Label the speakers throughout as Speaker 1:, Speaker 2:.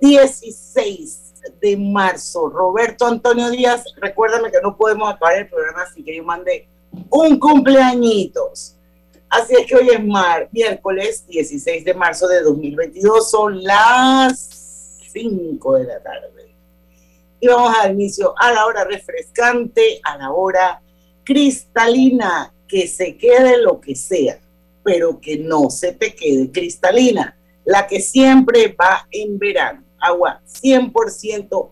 Speaker 1: 16 de marzo. Roberto Antonio Díaz, recuérdame que no podemos acabar el programa así que yo mande un cumpleañitos. Así es que hoy es mar, miércoles 16 de marzo de 2022, son las 5 de la tarde. Y vamos a dar inicio a la hora refrescante, a la hora cristalina, que se quede lo que sea, pero que no se te quede cristalina, la que siempre va en verano agua 100%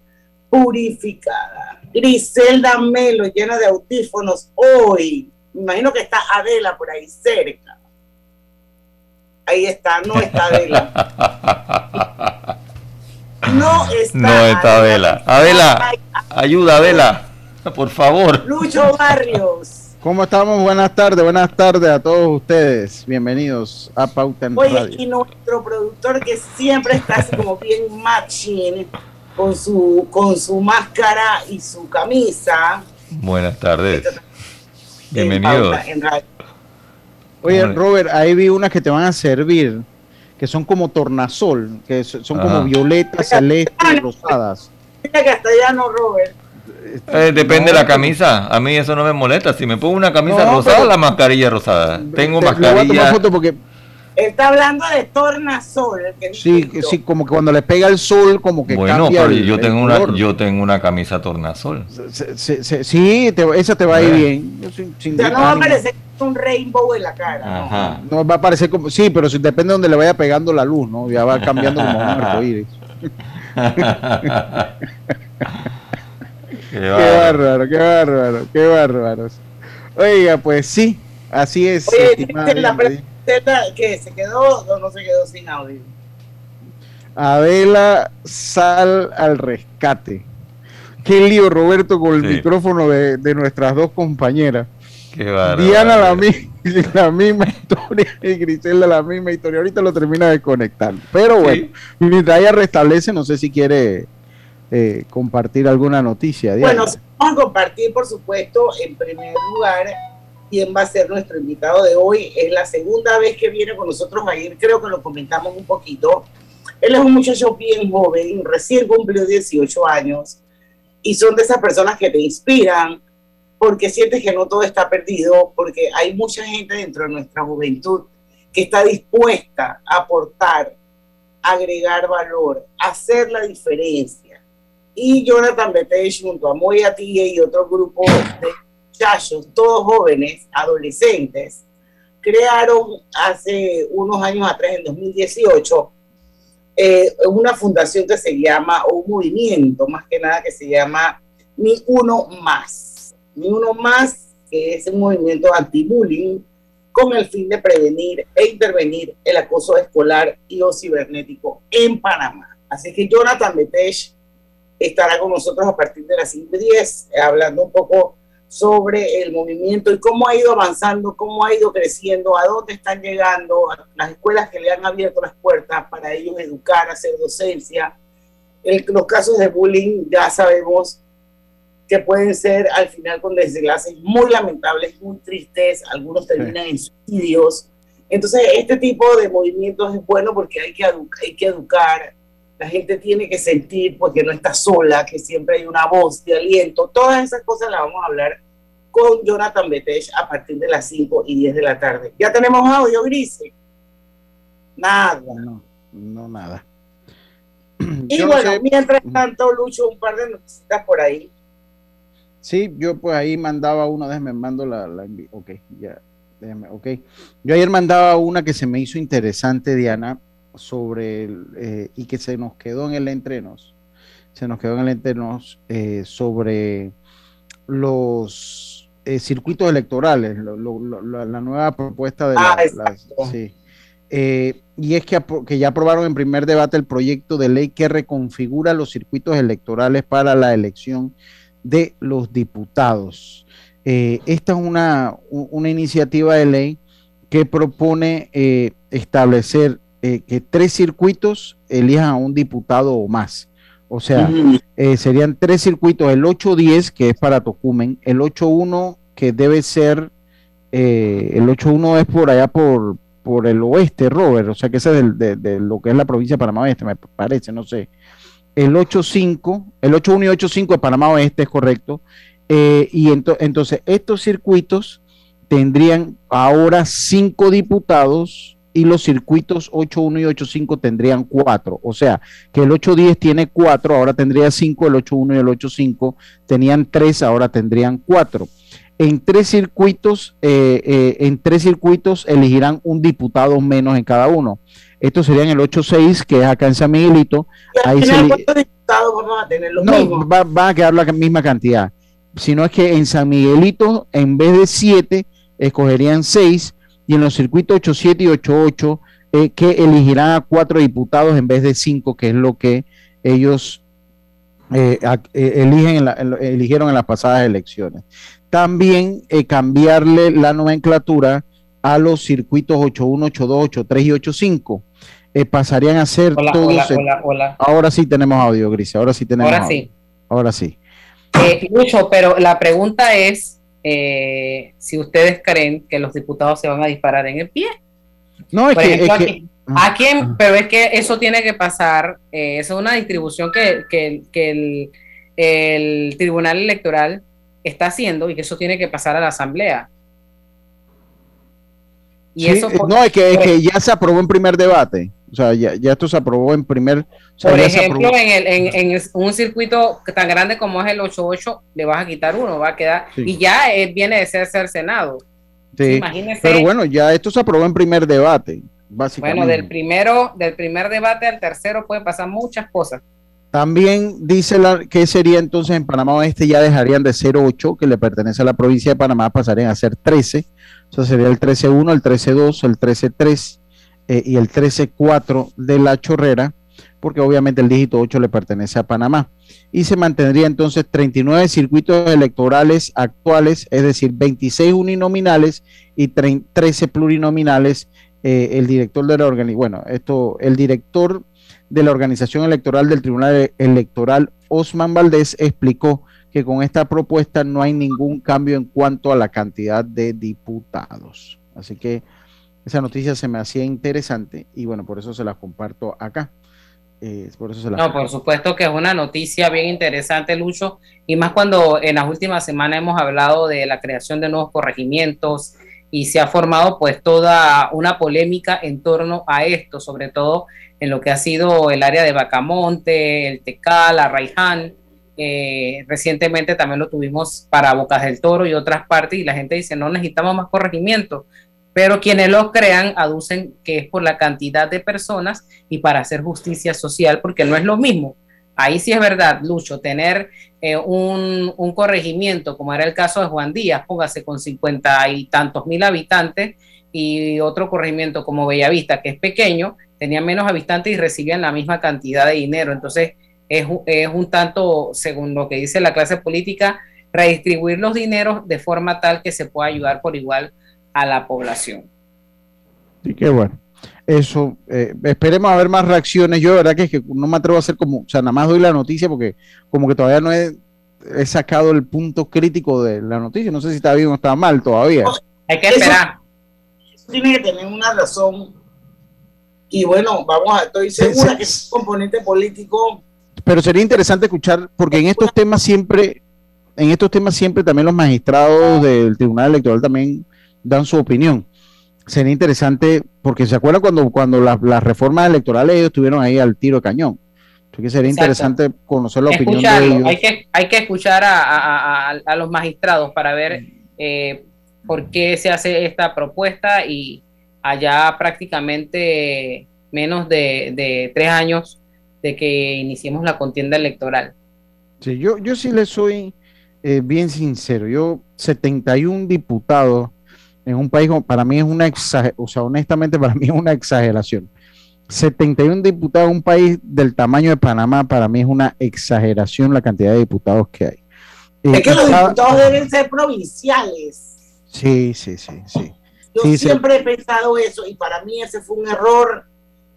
Speaker 1: purificada. Griselda Melo, llena de autífonos hoy. Me imagino que está Adela por ahí cerca. Ahí está, no está Adela.
Speaker 2: No está, no está Adela. Adela, ayuda, Adela, por favor.
Speaker 1: Lucho Barrios.
Speaker 3: ¿Cómo estamos? Buenas tardes, buenas tardes a todos ustedes. Bienvenidos a Pauta en
Speaker 1: Oye, y nuestro productor que siempre está así como bien matching con su, con su máscara y su camisa.
Speaker 2: Buenas tardes. Bienvenidos.
Speaker 3: Oye, Robert, ahí vi unas que te van a servir, que son como tornasol, que son como violetas, celestes, rosadas.
Speaker 1: Mira castellano, Robert.
Speaker 2: Eh, depende de la camisa. A mí eso no me molesta. Si me pongo una camisa rosada, la mascarilla rosada. Tengo mascarilla.
Speaker 1: porque Está hablando de tornasol.
Speaker 3: sí, sí, como que cuando le pega el sol, como que
Speaker 2: bueno, pero yo tengo una, yo tengo una camisa tornasol.
Speaker 3: sí, esa te va a ir bien.
Speaker 1: ya no va a parecer un rainbow en la cara.
Speaker 3: Ajá. No va a parecer como, sí, pero si depende de donde le vaya pegando la luz, ¿no? Ya va cambiando como un arcoíris. Qué bárbaro. qué bárbaro, qué bárbaro, Oiga, pues sí, así es.
Speaker 1: Oye, la que se quedó o no se quedó sin audio.
Speaker 3: Adela sal al rescate. Qué lío, Roberto, con el micrófono de, nuestras dos compañeras. Qué Diana la, la, misma historia y Griselda la misma historia. Ahorita lo termina de conectar. Pero bueno, mientras ella restablece, no sé si quiere eh, compartir alguna noticia.
Speaker 1: Bueno, vamos a compartir, por supuesto, en primer lugar, quién va a ser nuestro invitado de hoy. Es la segunda vez que viene con nosotros a ir, creo que lo comentamos un poquito. Él es un muchacho bien joven, recién cumplió 18 años, y son de esas personas que te inspiran porque sientes que no todo está perdido, porque hay mucha gente dentro de nuestra juventud que está dispuesta a aportar, agregar valor, hacer la diferencia y Jonathan Betech junto a Moya Tía y otro grupo de muchachos, todos jóvenes, adolescentes, crearon hace unos años atrás, en 2018, eh, una fundación que se llama, o un movimiento más que nada que se llama Ni Uno Más. Ni Uno Más, que es un movimiento anti-bullying con el fin de prevenir e intervenir el acoso escolar y o cibernético en Panamá. Así que Jonathan Betech estará con nosotros a partir de las 5.10, eh, hablando un poco sobre el movimiento y cómo ha ido avanzando, cómo ha ido creciendo, a dónde están llegando, las escuelas que le han abierto las puertas para ellos educar, hacer docencia. El, los casos de bullying ya sabemos que pueden ser al final con desenlaces muy lamentables, muy tristes, algunos terminan en suicidios. Entonces, este tipo de movimientos es bueno porque hay que, hay que educar, la gente tiene que sentir porque no está sola, que siempre hay una voz de aliento. Todas esas cosas las vamos a hablar con Jonathan Betech a partir de las 5 y 10 de la tarde. ¿Ya tenemos audio, Grise? Nada.
Speaker 3: No, no nada.
Speaker 1: Y bueno, mientras tanto, Lucho, un par de noticias por ahí.
Speaker 3: Sí, yo pues ahí mandaba una, déjeme mando la, la ok, ya, déjeme, ok. Yo ayer mandaba una que se me hizo interesante, Diana, sobre, eh, y que se nos quedó en el entrenos, se nos quedó en el entrenos eh, sobre los eh, circuitos electorales, la nueva propuesta de
Speaker 1: ah,
Speaker 3: la, y es que, que, ya aprobaron en primer debate el proyecto de ley que reconfigura los circuitos electorales para la elección de los diputados. Esta es una, una, iniciativa de ley que propone eh, establecer eh, que tres circuitos elijan a un diputado o más. O sea, serían tres circuitos, el 810 que es para Tocumen, el 81 que debe ser, el 81 es por allá por, por el oeste, Robert, o sea que ese es de, lo que es la provincia de Panamá Oeste, me parece, no sé. El 85, el 81 y 85 de Panamá Oeste es correcto, eh, y entonces estos circuitos tendrían ahora cinco diputados y los circuitos 8.1 y 8.5 tendrían cuatro. O sea, que el 8.10 tiene cuatro, ahora tendría cinco, el 8.1 y el 8.5 tenían tres, ahora tendrían cuatro. En tres circuitos, eh, eh, en tres circuitos elegirán un diputado menos en cada uno. Estos serían el 8.6, que es acá en San Miguelito. Ahí se diputados vamos a tener los no, va, va, a quedar la misma cantidad sino es que en San Miguelito, en vez de siete, escogerían seis, y en los circuitos 8, 7 y 8, 8, eh, que elegirán a cuatro diputados en vez de cinco, que es lo que ellos eh, eh, eligen eligieron en las pasadas elecciones. También cambiarle la nomenclatura a los circuitos 81, 82, 83 y 85. pasarían a ser todos. Hola, hola, Ahora sí tenemos audio, Gris. Ahora sí tenemos. Ahora sí. Ahora sí.
Speaker 4: Eh, mucho, pero la pregunta es eh, si ustedes creen que los diputados se van a disparar en el pie. No, es que, ¿a, quién? Pero es que eso tiene que pasar, eh, es una distribución que, que, el, Tribunal Electoral está haciendo y que eso tiene que pasar a la Asamblea.
Speaker 3: Y eso no, es que, es que ya se aprobó en primer debate. O sea, ya, ya esto se aprobó en primer.
Speaker 4: Por ejemplo, en, el, en, un circuito tan grande como es el 8-8, le vas a quitar uno, va a quedar. Y ya viene de ser, ser Senado.
Speaker 3: Sí. Pero bueno, ya esto se aprobó en primer debate, básicamente.
Speaker 4: Bueno, del primero, del primer debate al tercero pueden pasar muchas cosas.
Speaker 3: También dice la, que sería entonces en Panamá Oeste ya dejarían de ser 8, que le pertenece a la provincia de Panamá, pasarían a ser 13. O sea, sería el 13-1, el 13-2, el 13-3 eh, y el 13-4 de la chorrera, porque obviamente el dígito 8 le pertenece a Panamá. Y se mantendría entonces 39 circuitos electorales actuales, es decir, 26 uninominales y 13 plurinominales. Eh, el director de la organización, bueno, esto, el director de la organización electoral del Tribunal Electoral, Osman Valdés, explicó que con esta propuesta no hay ningún cambio en cuanto a la cantidad de diputados. Así que esa noticia se me hacía interesante y bueno, por eso se la comparto acá.
Speaker 4: Eh, por eso se no, por supuesto que es una noticia bien interesante, Lucho, y más cuando en las últimas semanas hemos hablado de la creación de nuevos corregimientos y se ha formado pues toda una polémica en torno a esto, sobre todo en lo que ha sido el área de Bacamonte, el Tecal, la Raiján. Eh, recientemente también lo tuvimos para Bocas del Toro y otras partes y la gente dice no necesitamos más corregimientos pero quienes lo crean aducen que es por la cantidad de personas y para hacer justicia social, porque no es lo mismo. Ahí sí es verdad, Lucho, tener eh, un, corregimiento, como era el caso de Juan Díaz, póngase con cincuenta y tantos mil habitantes, y otro corregimiento como Bellavista, que es pequeño, tenía menos habitantes y recibían la misma cantidad de dinero. Entonces, es, es un tanto, según lo que dice la clase política, redistribuir los dineros de forma tal que se pueda ayudar por igual a la población.
Speaker 3: Y qué bueno. Eso, eh, esperemos a ver más reacciones. Yo, de verdad, que, es que no me atrevo a hacer como, o sea, nada más doy la noticia porque como que todavía no he, sacado el punto crítico de la noticia. No sé si está bien o está mal todavía.
Speaker 4: Hay que esperar.
Speaker 5: Eso, tiene que tener una razón. Y bueno, vamos a, estoy segura que es un componente político.
Speaker 3: Pero sería interesante escuchar, porque en estos temas siempre, en estos temas siempre también los magistrados del Tribunal Electoral también dan su opinión. Sería interesante, porque se acuerdan cuando, cuando las, reformas electorales ellos estuvieron ahí al tiro de cañón. que sería interesante conocer la opinión de ellos.
Speaker 4: Hay que, hay que escuchar a, los magistrados para ver eh, por qué se hace esta propuesta y allá prácticamente menos de, tres años de que iniciemos la contienda electoral.
Speaker 3: Sí, yo, yo sí le soy eh, bien sincero. Yo, 71 diputados en un país, para mí es una exageración, o sea, honestamente para mí es una exageración. 71 diputados en un país del tamaño de Panamá, para mí es una exageración la cantidad de diputados que hay.
Speaker 1: Es que los diputados deben ser provinciales.
Speaker 3: Sí, sí, sí, sí.
Speaker 1: Yo siempre he pensado eso y para mí ese fue un error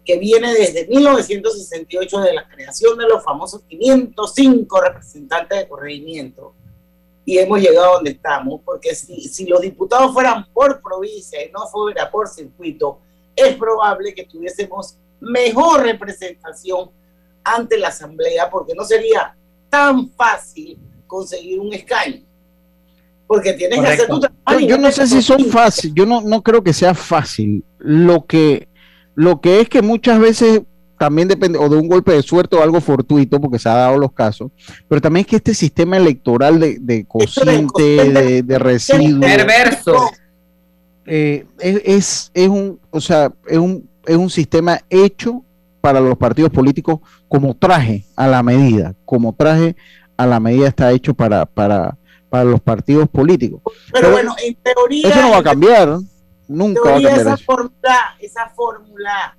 Speaker 1: que viene desde 1968 de la creación de los famosos 505 representantes de corregimiento y hemos llegado a donde estamos, porque si, si los diputados fueran por provincia y no fuera por circuito, es probable que tuviésemos mejor representación ante la Asamblea, porque no sería tan fácil conseguir un escaño. Porque tienes que hacer tu
Speaker 3: trabajo. Yo, no sé si son fáciles, yo no, no creo que sea fácil. Lo que, lo que es que muchas veces también depende o de un golpe de suerte o algo fortuito, porque se ha dado los casos, pero también es que este sistema electoral de, de cociente, de, de residuos,
Speaker 4: perverso,
Speaker 3: eh, es, es, un, o sea, es un, es un sistema hecho para los partidos políticos como traje a la medida, como traje a la medida está hecho para, para, para los partidos políticos.
Speaker 1: Pero, bueno, en teoría...
Speaker 3: Eso no va a cambiar, nunca va a cambiar. Esa
Speaker 1: fórmula, esa fórmula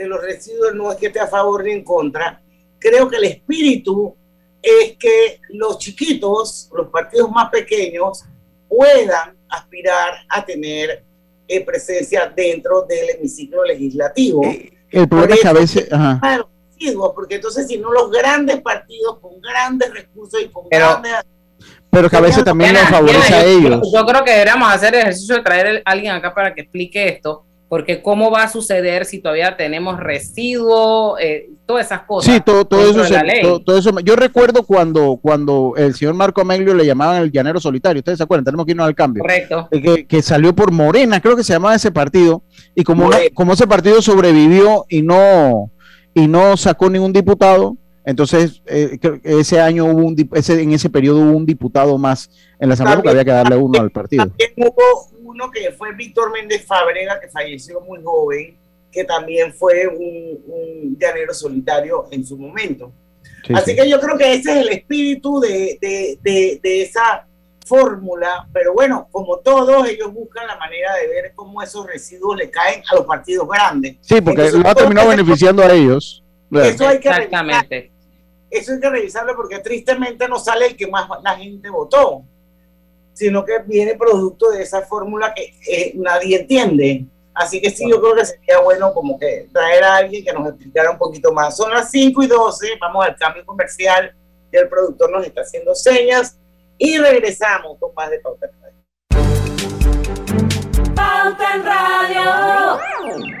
Speaker 1: de los residuos no es que esté a favor ni en contra. Creo que el espíritu es que los chiquitos, los partidos más pequeños, puedan aspirar a tener eh, presencia dentro del hemiciclo legislativo. Eh,
Speaker 3: el problema es que a veces...
Speaker 1: porque entonces si no los grandes partidos con grandes recursos y con grandes...
Speaker 3: Pero que a veces también les favorece a ellos.
Speaker 4: Yo, creo que deberíamos hacer el ejercicio de traer a alguien acá para que explique esto, porque cómo va a suceder si todavía tenemos residuos, eh, todas esas cosas.
Speaker 3: Sí, todo, todo eso, todo, eso. Yo recuerdo cuando, cuando el señor Marco Amelio le llamaban el llanero solitario, ustedes se acuerdan, tenemos que irnos al cambio.
Speaker 4: Correcto.
Speaker 3: Que, que salió por Morena, creo que se llamaba ese partido, y como, como ese partido sobrevivió y no, y no sacó ningún diputado, entonces eh, ese año hubo un, ese, en ese periodo hubo un diputado más en la Asamblea porque había que darle uno al partido.
Speaker 1: También hubo uno que fue Víctor Méndez Fábrega, que falleció muy joven, que también fue un, llanero solitario en su momento. Así que yo creo que ese es el espíritu de, de, de, esa fórmula, pero bueno, como todos, ellos buscan la manera de ver cómo esos residuos le caen a los partidos grandes.
Speaker 3: Sí, porque lo ha terminado beneficiando a ellos.
Speaker 1: Eso hay que Exactamente. Eso hay que revisarlo porque tristemente no sale el que más la gente votó sino que viene producto de esa fórmula que eh, nadie entiende. Así que sí, yo creo que sería bueno como que traer a alguien que nos explicara un poquito más. Son las 5 y 12, vamos al cambio comercial, y el productor nos está haciendo señas y regresamos con más de Pauta en Radio. Pauta en Radio.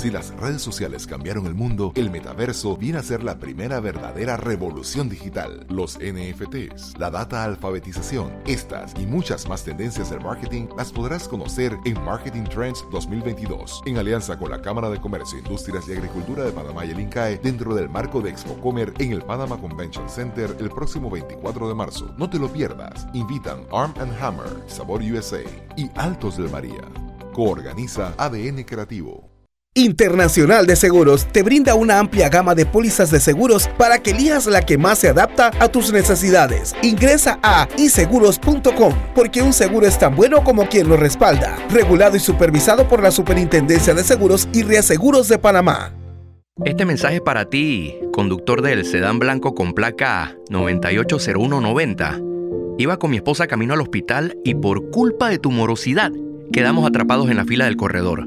Speaker 6: Si las redes sociales cambiaron el mundo, el metaverso viene a ser la primera verdadera revolución digital. Los NFTs, la data alfabetización, estas y muchas más tendencias del marketing las podrás conocer en Marketing Trends 2022, en alianza con la Cámara de Comercio, Industrias y Agricultura de Panamá y el INCAE, dentro del marco de ExpoComer en el Panama Convention Center el próximo 24 de marzo. No te lo pierdas. Invitan Arm Hammer, Sabor USA y Altos del María. Coorganiza ADN Creativo.
Speaker 7: Internacional de Seguros te brinda una amplia gama de pólizas de seguros para que elijas la que más se adapta a tus necesidades. Ingresa a iseguros.com porque un seguro es tan bueno como quien lo respalda. Regulado y supervisado por la Superintendencia de Seguros y Reaseguros de Panamá.
Speaker 8: Este mensaje es para ti, conductor del sedán blanco con placa 980190. Iba con mi esposa camino al hospital y por culpa de tu morosidad quedamos atrapados en la fila del corredor.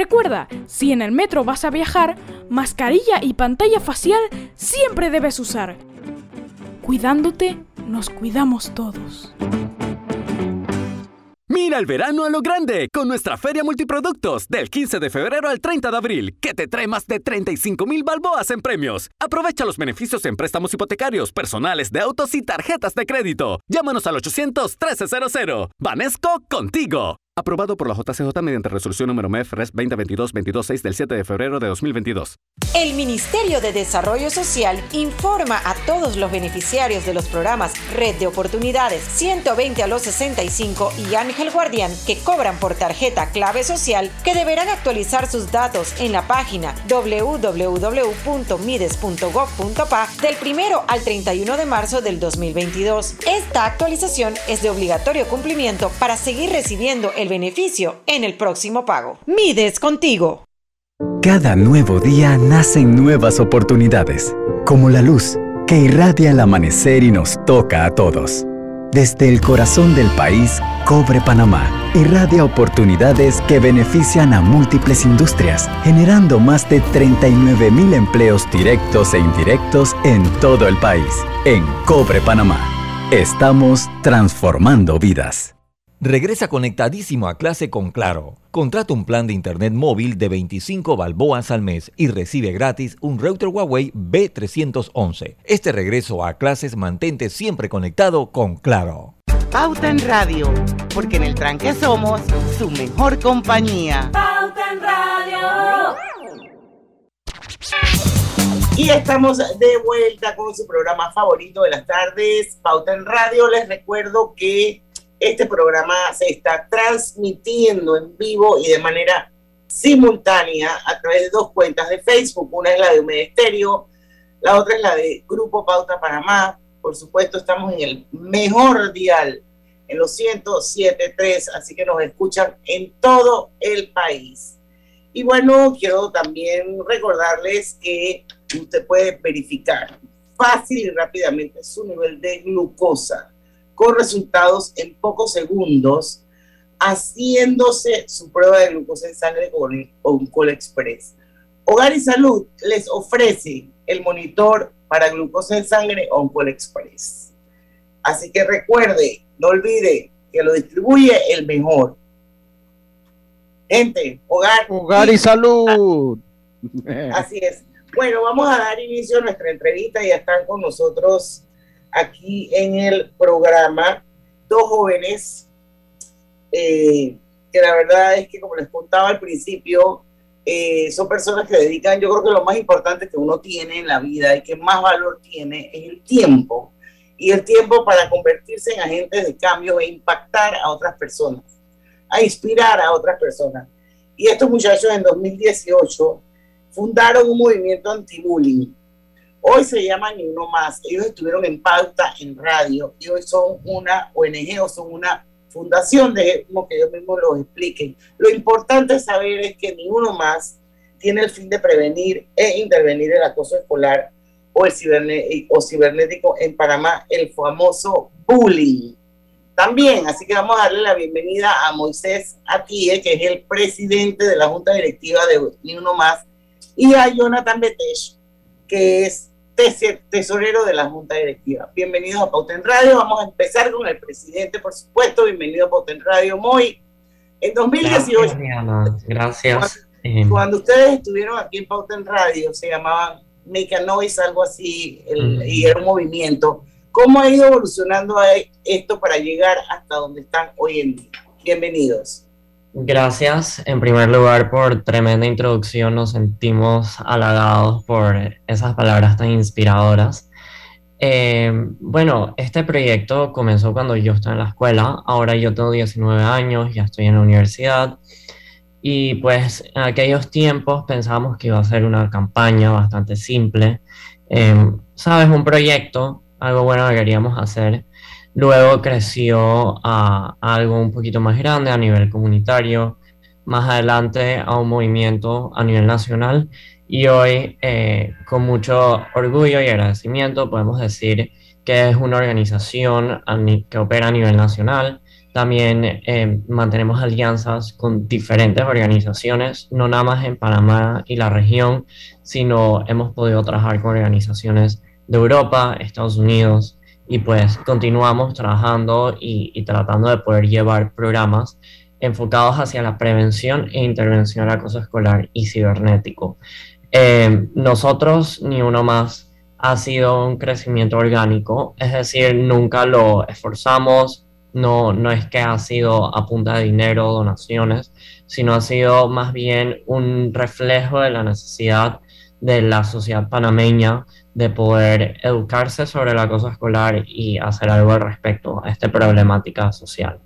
Speaker 9: Recuerda, si en el metro vas a viajar, mascarilla y pantalla facial siempre debes usar. Cuidándote, nos cuidamos todos.
Speaker 10: Mira el verano a lo grande con nuestra feria multiproductos del 15 de febrero al 30 de abril, que te trae más de 35 mil balboas en premios. Aprovecha los beneficios en préstamos hipotecarios, personales de autos y tarjetas de crédito. Llámanos al 800 1300. Vanesco contigo. Aprobado por la JCJ mediante resolución número MEF RES 2022-226 del 7 de febrero de 2022.
Speaker 11: El Ministerio de Desarrollo Social informa a todos los beneficiarios de los programas Red de Oportunidades 120 a los 65 y Ángel Guardián que cobran por tarjeta clave social que deberán actualizar sus datos en la página www.mides.gov.pa del 1 al 31 de marzo del 2022. Esta actualización es de obligatorio cumplimiento para seguir recibiendo el beneficio en el próximo pago. Mides contigo.
Speaker 12: Cada nuevo día nacen nuevas oportunidades, como la luz que irradia el amanecer y nos toca a todos. Desde el corazón del país, Cobre Panamá irradia oportunidades que benefician a múltiples industrias, generando más de 39 mil empleos directos e indirectos en todo el país. En Cobre Panamá, estamos transformando vidas.
Speaker 13: Regresa conectadísimo a clase con Claro. Contrata un plan de internet móvil de 25 balboas al mes y recibe gratis un router Huawei B311. Este regreso a clases mantente siempre conectado con Claro.
Speaker 1: Pauta en Radio, porque en el tranque somos su mejor compañía. Pauta en Radio. Y estamos de vuelta con su programa favorito de las tardes, Pauta en Radio. Les recuerdo que este programa se está transmitiendo en vivo y de manera simultánea a través de dos cuentas de Facebook. Una es la de Humedesterio, la otra es la de Grupo Pauta Panamá. Por supuesto, estamos en el mejor dial, en los 107.3, así que nos escuchan en todo el país. Y bueno, quiero también recordarles que usted puede verificar fácil y rápidamente su nivel de glucosa con resultados en pocos segundos, haciéndose su prueba de glucosa en sangre con Oncol Express. Hogar y Salud les ofrece el monitor para glucosa en sangre Oncol Express. Así que recuerde, no olvide que lo distribuye el mejor. Gente, hogar.
Speaker 3: Hogar y, salud.
Speaker 1: Así es. Bueno, vamos a dar inicio a nuestra entrevista. Ya están con nosotros aquí en el programa dos jóvenes eh, que la verdad es que, como les contaba al principio, eh, son personas que dedican, yo creo que lo más importante que uno tiene en la vida y que más valor tiene es el tiempo. Y el tiempo para convertirse en agentes de cambio e impactar a otras personas, a inspirar a otras personas. Y estos muchachos en 2018 fundaron un movimiento anti-bullying Hoy se llaman Uno Más. Ellos estuvieron en pauta en radio y hoy son una ONG o son una fundación, dejemos que ellos mismos lo expliquen. Lo importante saber es que ninguno más tiene el fin de prevenir e intervenir el acoso escolar o el cibernético en Panamá, el famoso bullying. También, así que vamos a darle la bienvenida a Moisés Atie, que es el presidente de la Junta Directiva de Ni Uno Más, y a Jonathan Betesh, que es tesorero de la Junta Directiva. Bienvenidos a Pauten Radio. Vamos a empezar con el presidente, por supuesto. Bienvenido a Pauten Radio, Moy. En 2018.
Speaker 14: Gracias. Gracias.
Speaker 1: Cuando, ustedes estuvieron aquí en Pauten Radio, se llamaban Make a Noise, algo así, y era un movimiento. ¿Cómo ha ido evolucionando esto para llegar hasta donde están hoy en día? Bienvenidos.
Speaker 14: Gracias en primer lugar por tremenda introducción, nos sentimos halagados por esas palabras tan inspiradoras. Eh, bueno, este proyecto comenzó cuando yo estaba en la escuela, ahora yo tengo 19 años, ya estoy en la universidad. Y pues en aquellos tiempos pensábamos que iba a ser una campaña bastante simple, eh, sabes, un proyecto, algo bueno que queríamos hacer Luego creció a, algo un poquito más grande a nivel comunitario, más adelante a un movimiento a nivel nacional y hoy eh, con mucho orgullo y agradecimiento podemos decir que es una organización que opera a nivel nacional. También eh, mantenemos alianzas con diferentes organizaciones, no nada más en Panamá y la región, sino hemos podido trabajar con organizaciones de Europa, Estados Unidos, y pues continuamos trabajando y, tratando de poder llevar programas enfocados hacia la prevención e intervención al acoso escolar y cibernético. Eh, nosotros, ni uno más, ha sido un crecimiento orgánico, es decir, nunca lo esforzamos, no, no es que ha sido a punta de dinero donaciones, sino ha sido más bien un reflejo de la necesidad de la sociedad panameña de poder educarse sobre la cosa escolar y hacer algo al respecto a esta problemática social.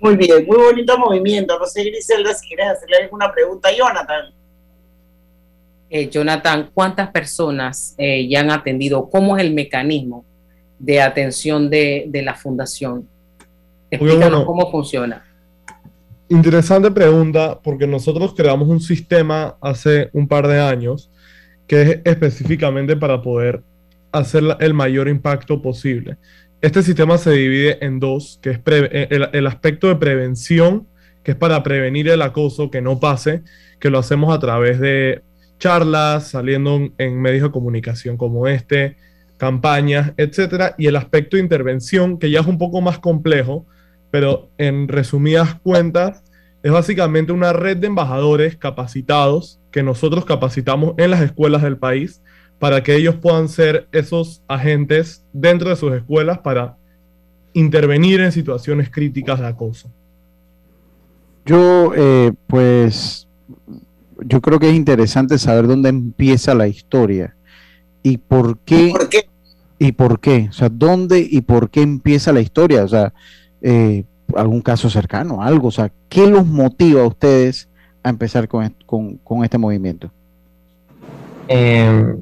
Speaker 1: Muy bien, muy bonito movimiento. No sé, Griselda, si quieres hacerle alguna pregunta a Jonathan.
Speaker 4: Eh, Jonathan, ¿cuántas personas eh, ya han atendido? ¿Cómo es el mecanismo de atención de, la fundación? Explícanos cómo funciona.
Speaker 15: Interesante pregunta, porque nosotros creamos un sistema hace un par de años que es específicamente para poder hacer el mayor impacto posible. Este sistema se divide en dos, que es eh, el, aspecto de prevención, que es para prevenir el acoso, que no pase, que lo hacemos a través de charlas, saliendo en medios de comunicación como este, campañas, etcétera, y el aspecto de intervención, que ya es un poco más complejo, pero en resumidas cuentas, es básicamente una red de embajadores capacitados que nosotros capacitamos en las escuelas del país para que ellos puedan ser esos agentes dentro de sus escuelas para intervenir en situaciones críticas de acoso.
Speaker 3: Yo, eh, pues, yo creo que es interesante saber dónde empieza la historia y por qué. ¿Por qué? ¿Y por qué? O sea, ¿dónde y por qué empieza la historia? O sea, eh, algún caso cercano, algo, o sea, ¿qué los motiva a ustedes a empezar con, con, este movimiento?
Speaker 14: Em,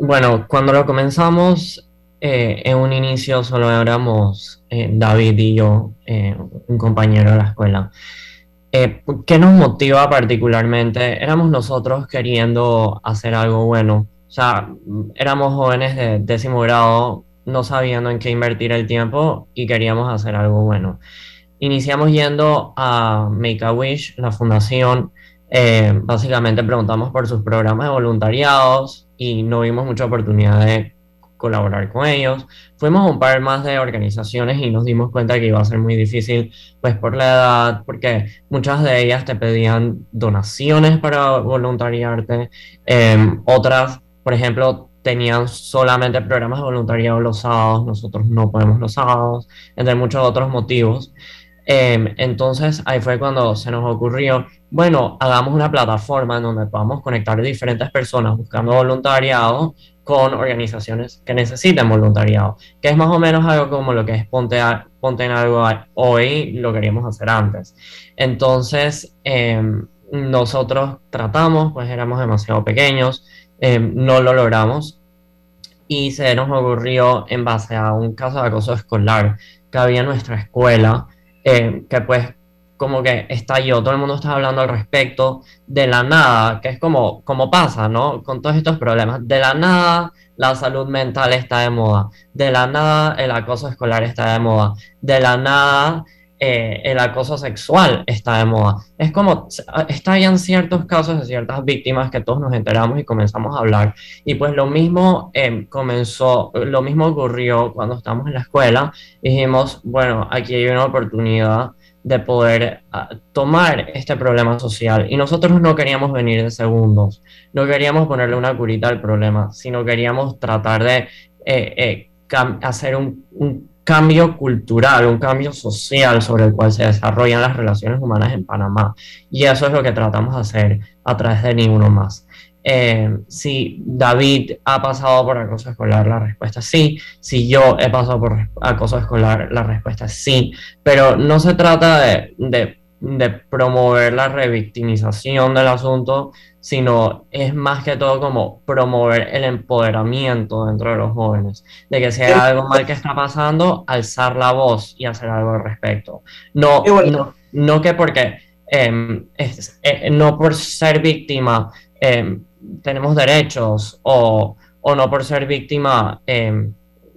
Speaker 14: bueno, cuando lo comenzamos, eh, en un inicio solo éramos eh, David y yo, eh, un compañero de la escuela. ¿Qué nos motiva particularmente? Éramos nosotros queriendo hacer algo bueno. O sea, éramos jóvenes de décimo grado, no sabiendo en qué invertir el tiempo y queríamos hacer algo bueno. Iniciamos yendo a Make a Wish, la fundación. Eh, básicamente preguntamos por sus programas de voluntariados y no vimos mucha oportunidad de colaborar con ellos. Fuimos a un par más de organizaciones y nos dimos cuenta que iba a ser muy difícil, pues por la edad, porque muchas de ellas te pedían donaciones para voluntariarte, em, otras, por ejemplo, tenían solamente programas de voluntariado los sábados, nosotros no podemos los sábados, entre muchos otros motivos. Em, entonces ahí fue cuando se nos ocurrió, bueno, hagamos una plataforma en donde podamos conectar diferentes personas buscando voluntariado con organizaciones que necesiten voluntariado, que es más o menos algo como lo que es Ponte, ponte en algo hoy, lo queríamos hacer antes. Entonces, em, nosotros tratamos, pues éramos demasiado pequeños, em, no lo logramos y se nos ocurrió en base a un caso de acoso escolar que había en nuestra escuela, eh, que pues como que estalló, todo el mundo está hablando al respecto, de la nada, que es como, como pasa, ¿no? Con todos estos problemas, de la nada la salud mental está de moda, de la nada el acoso escolar está de moda, de la nada eh, el acoso sexual está de moda. Es como, estallan ciertos casos de ciertas víctimas que todos nos enteramos y comenzamos a hablar. Y pues lo mismo em, comenzó, lo mismo ocurrió cuando estábamos en la escuela. Dijimos, bueno, aquí hay una oportunidad de poder ah, tomar este problema social. Y nosotros no queríamos venir de segundos, no queríamos ponerle una curita al problema, sino queríamos tratar de eh, eh, hacer un, un cambio cultural, un cambio social sobre el cual se desarrollan las relaciones humanas en Panamá. Y eso es lo que tratamos de hacer a través de Ni Uno Más. Eh, si David ha pasado por acoso escolar, la respuesta es sí. Si yo he pasado por acoso escolar, la respuesta es sí. Pero no se trata de promover la revictimización del asunto, sino es más que todo como promover el empoderamiento dentro de los jóvenes, de que si hay algo mal que está pasando, alzar la voz y hacer algo al respecto. No, no, no que porque, em, eh, no por ser víctima em, tenemos derechos o, o, no por ser víctima, em,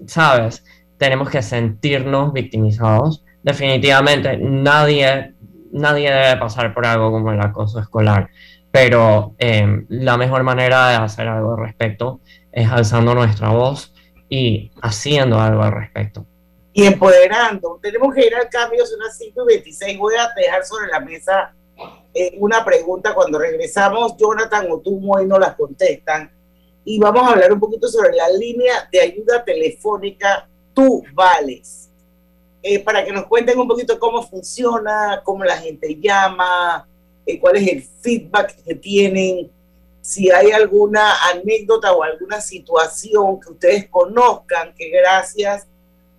Speaker 14: ¿sabes? Tenemos que sentirnos victimizados. Definitivamente nadie, nadie debe pasar por algo como el acoso escolar pero em, la mejor manera de hacer algo al respecto es alzando nuestra voz y haciendo algo al respecto.
Speaker 1: Y empoderando. Tenemos que ir al cambio, son las 5 y 26. Voy a dejar sobre la mesa eh, una pregunta. Cuando regresamos, Jonathan o tú hoy no las contestan. Y vamos a hablar un poquito sobre la línea de ayuda telefónica Tú Vales. Eh, para que nos cuenten un poquito cómo funciona, cómo la gente llama, eh, cuál es el feedback que tienen, si hay alguna anécdota o alguna situación que ustedes conozcan que gracias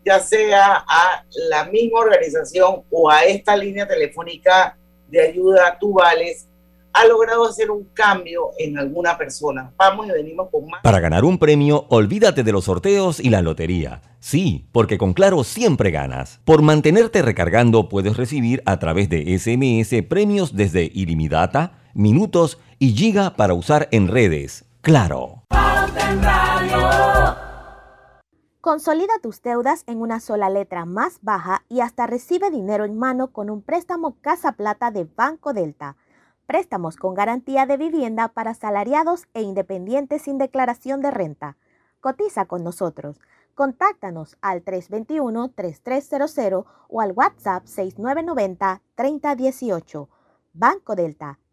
Speaker 1: ya sea a la misma organización o a esta línea telefónica de ayuda Tubales, ha logrado hacer un cambio en alguna persona. Vamos y venimos con más.
Speaker 13: Para ganar un premio, olvídate de los sorteos y la lotería. Sí, porque con Claro siempre ganas. Por mantenerte recargando puedes recibir a través de SMS premios desde ilimitada, minutos y giga para usar en redes. Claro.
Speaker 16: Consolida tus deudas en una sola letra más baja y hasta recibe dinero en mano con un préstamo Casa Plata de Banco Delta Préstamos con garantía de vivienda para salariados e independientes sin declaración de renta. Cotiza con nosotros. Contáctanos al 321-3300 o al WhatsApp 6990-3018. Banco Delta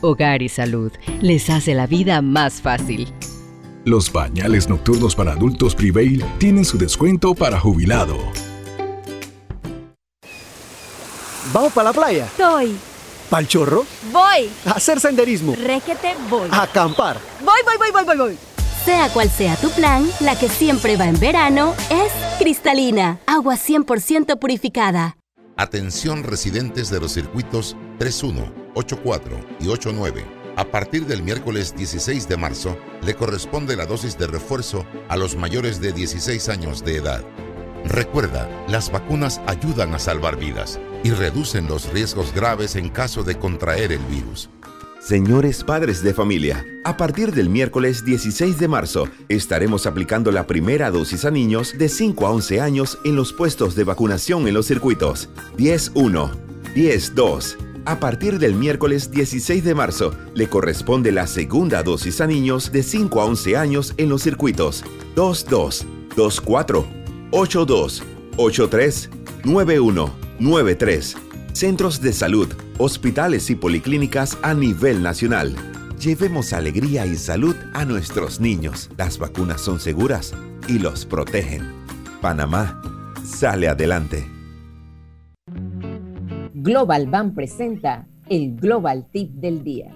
Speaker 17: Hogar y Salud les hace la vida más fácil.
Speaker 18: Los pañales nocturnos para adultos Prevail tienen su descuento para jubilado.
Speaker 19: ¿Vamos para la playa?
Speaker 20: Estoy.
Speaker 19: ¿Pal chorro?
Speaker 20: Voy.
Speaker 19: A hacer senderismo.
Speaker 20: Régete, voy.
Speaker 19: A acampar.
Speaker 20: Voy, voy, voy, voy, voy, voy. Sea cual sea tu plan, la que siempre va en verano es cristalina, agua 100% purificada.
Speaker 21: Atención residentes de los circuitos 31, 84 y 89 a partir del miércoles 16 de marzo, le corresponde la dosis de refuerzo a los mayores de 16 años de edad. Recuerda, las vacunas ayudan a salvar vidas y reducen los riesgos graves en caso de contraer el virus.
Speaker 22: Señores padres de familia, a partir del miércoles 16 de marzo estaremos aplicando la primera dosis a niños de 5 a 11 años en los puestos de vacunación en los circuitos. 10-1, 10-2, a partir del miércoles 16 de marzo, le corresponde la segunda dosis a niños de 5 a 11 años en los circuitos. 22, 24, 82, 83, 91, 93. Centros de salud, hospitales y policlínicas a nivel nacional. Llevemos alegría y salud a nuestros niños. Las vacunas son seguras y los protegen. Panamá sale adelante.
Speaker 23: Global Bank presenta el Global Tip del Día.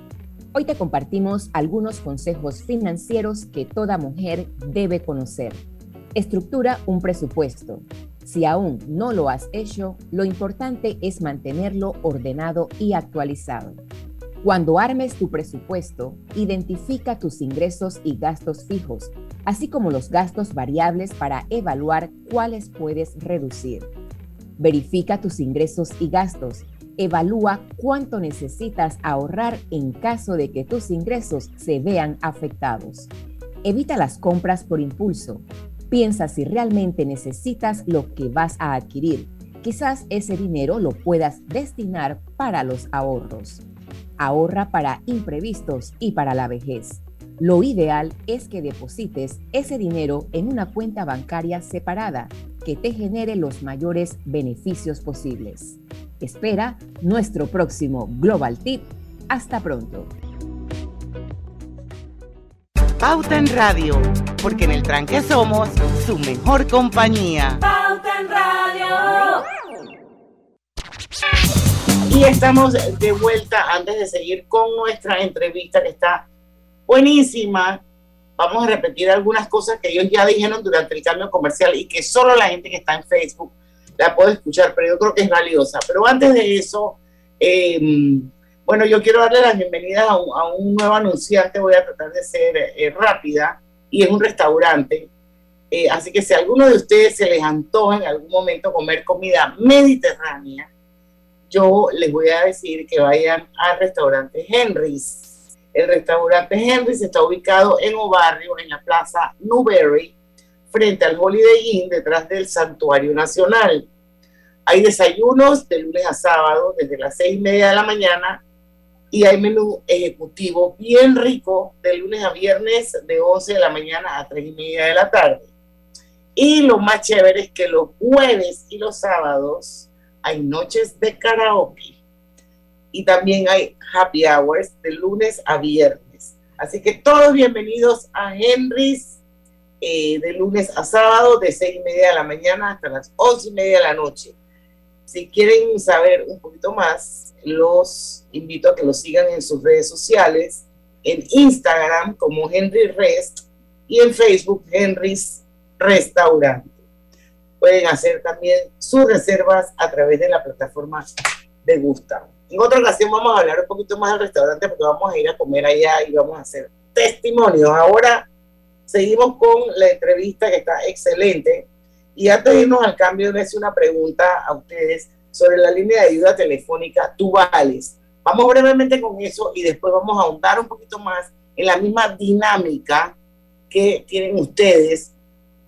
Speaker 23: Hoy te compartimos algunos consejos financieros que toda mujer debe conocer. Estructura un presupuesto. Si aún no lo has hecho, lo importante es mantenerlo ordenado y actualizado. Cuando armes tu presupuesto, identifica tus ingresos y gastos fijos, así como los gastos variables para evaluar cuáles puedes reducir. Verifica tus ingresos y gastos. Evalúa cuánto necesitas ahorrar en caso de que tus ingresos se vean afectados. Evita las compras por impulso. Piensa si realmente necesitas lo que vas a adquirir. Quizás ese dinero lo puedas destinar para los ahorros. Ahorra para imprevistos y para la vejez. Lo ideal es que deposites ese dinero en una cuenta bancaria separada que te genere los mayores beneficios posibles. Espera nuestro próximo Global Tip. Hasta pronto.
Speaker 1: Pauta en Radio, porque en el tranque somos su mejor compañía.
Speaker 24: Pauta en Radio.
Speaker 1: Y estamos de vuelta antes de seguir con nuestra entrevista que está buenísima vamos a repetir algunas cosas que ellos ya dijeron durante el cambio comercial y que solo la gente que está en Facebook la puede escuchar, pero yo creo que es valiosa. Pero antes de eso, em, bueno, yo quiero darle la bienvenida a un, nuevo anunciante, voy a tratar de ser eh, rápida, y es un restaurante. Eh, así que si a alguno de ustedes se les antoja en algún momento comer comida mediterránea, yo les voy a decir que vayan al restaurante Henry's el restaurante Henry's está ubicado en Obarrio, en la plaza Newberry, frente al Holiday Inn, detrás del Santuario Nacional. Hay desayunos de lunes a sábado, desde las seis y media de la mañana, y hay menú ejecutivo bien rico de lunes a viernes, de 11 de la mañana a tres y media de la tarde. Y lo más chévere es que los jueves y los sábados hay noches de karaoke y también hay happy hours de lunes a viernes. Así que todos bienvenidos a Henry's eh, de lunes a sábado de seis y media de la mañana hasta las once y media de la noche. Si quieren saber un poquito más, los invito a que los sigan en sus redes sociales, en Instagram como Henry Rest y en Facebook Henry's Restaurante. Pueden hacer también sus reservas a través de la plataforma de Gustavo. En otra ocasión vamos a hablar un poquito más del restaurante porque vamos a ir a comer allá y vamos a hacer testimonios. Ahora seguimos con la entrevista que está excelente. Y antes de irnos al cambio, le hice una pregunta a ustedes sobre la línea de ayuda telefónica Tubales. Vamos brevemente con eso y después vamos a ahondar un poquito más en la misma dinámica que tienen ustedes